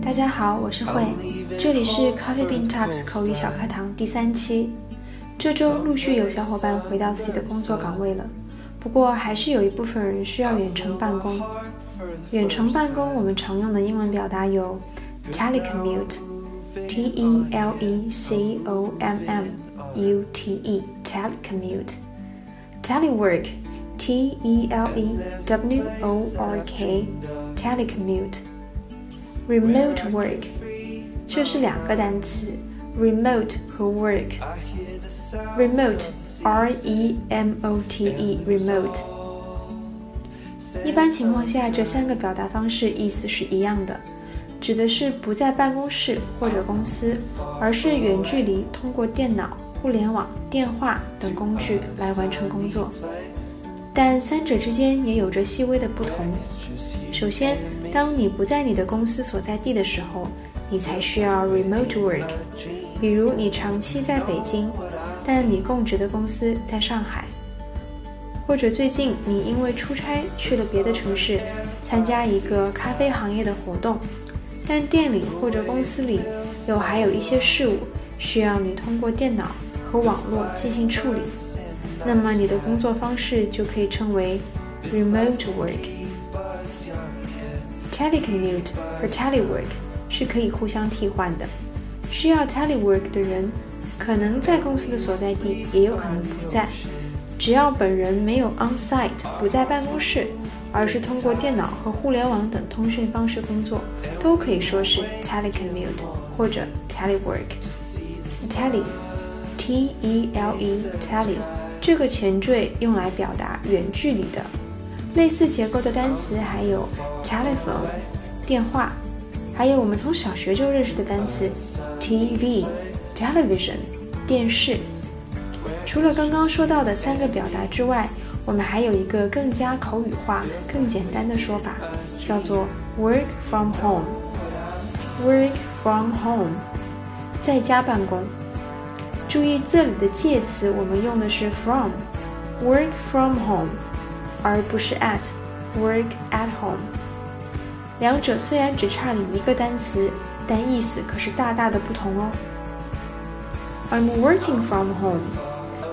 大家好，我是慧，这里是 Coffee Bean Talks 口语小课堂第三期。这周陆续有小伙伴回到自己的工作岗位了，不过还是有一部分人需要远程办公。远程办公我们常用的英文表达有 telecommute，t e l e c o m m u t e，telecommute；telework，t e l e w o r k，telecommute。Remote work，这是两个单词，remote 和 work。Remote，r e m o t e，remote。一般情况下，这三个表达方式意思是一样的，指的是不在办公室或者公司，而是远距离通过电脑、互联网、电话等工具来完成工作。但三者之间也有着细微的不同。首先，当你不在你的公司所在地的时候，你才需要 remote work。比如你长期在北京，但你供职的公司在上海；或者最近你因为出差去了别的城市，参加一个咖啡行业的活动，但店里或者公司里有还有一些事务需要你通过电脑和网络进行处理。那么你的工作方式就可以称为 remote work。telecommute 和 telework 是可以互相替换的。需要 telework 的人，可能在公司的所在地，也有可能不在。只要本人没有 on site 不在办公室，而是通过电脑和互联网等通讯方式工作，都可以说是 telecommute 或者 telework。tele，t e l e，tele。这个前缀用来表达远距离的，类似结构的单词还有 telephone 电话，还有我们从小学就认识的单词 TV television 电视。除了刚刚说到的三个表达之外，我们还有一个更加口语化、更简单的说法，叫做 work from home。work from home 在家办公。注意这里的介词，我们用的是 from，work from home，而不是 at，work at home。两者虽然只差了一个单词，但意思可是大大的不同哦。I'm working from home，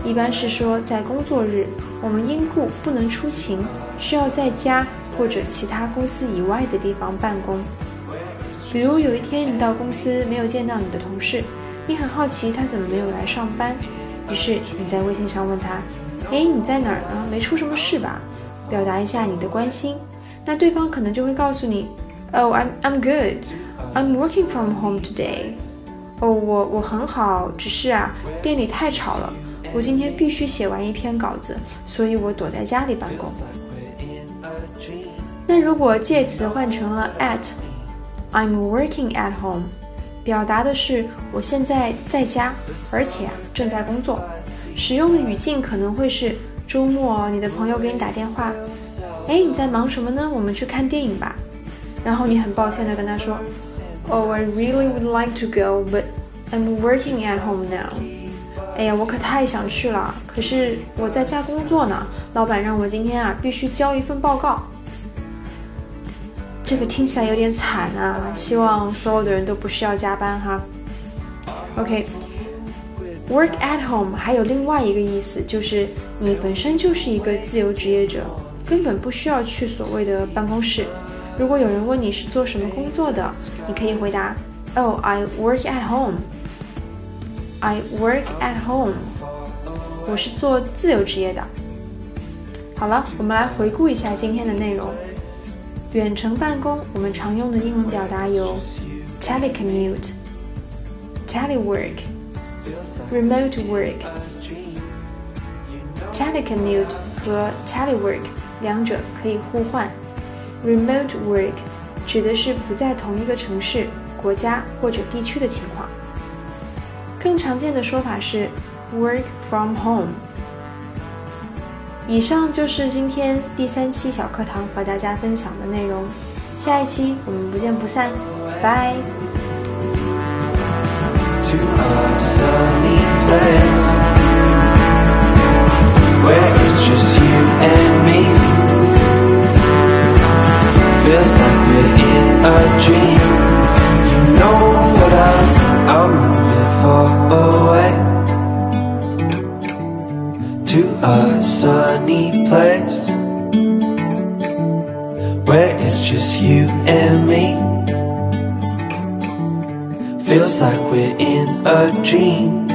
一般是说在工作日，我们因故不能出勤，需要在家或者其他公司以外的地方办公。比如有一天你到公司没有见到你的同事。你很好奇他怎么没有来上班，于是你在微信上问他：“哎，你在哪儿呢？没出什么事吧？”表达一下你的关心。那对方可能就会告诉你：“Oh, I'm I'm good. I'm working from home today.” 哦，我我很好，只是啊，店里太吵了，我今天必须写完一篇稿子，所以我躲在家里办公。那如果介词换成了 at，I'm working at home。表达的是我现在在家，而且啊正在工作。使用的语境可能会是周末，你的朋友给你打电话，哎，你在忙什么呢？我们去看电影吧。然后你很抱歉的跟他说，Oh, I really would like to go, but I'm working at home now。哎呀，我可太想去了，可是我在家工作呢。老板让我今天啊必须交一份报告。这个听起来有点惨啊！希望所有的人都不需要加班哈。OK，work at home 还有另外一个意思，就是你本身就是一个自由职业者，根本不需要去所谓的办公室。如果有人问你是做什么工作的，你可以回答：Oh, I work at home. I work at home. 我是做自由职业的。好了，我们来回顾一下今天的内容。远程办公，我们常用的英文表达有 telecommute、telework、remote work。telecommute 和 telework 两者可以互换。remote work 指的是不在同一个城市、国家或者地区的情况。更常见的说法是 work from home。以上就是今天第三期小课堂和大家分享的内容，下一期我们不见不散，拜。A dream You know what I, I'm moving far away To a sunny place where it's just you and me. Feels like we're in a dream.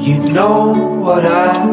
You know what I.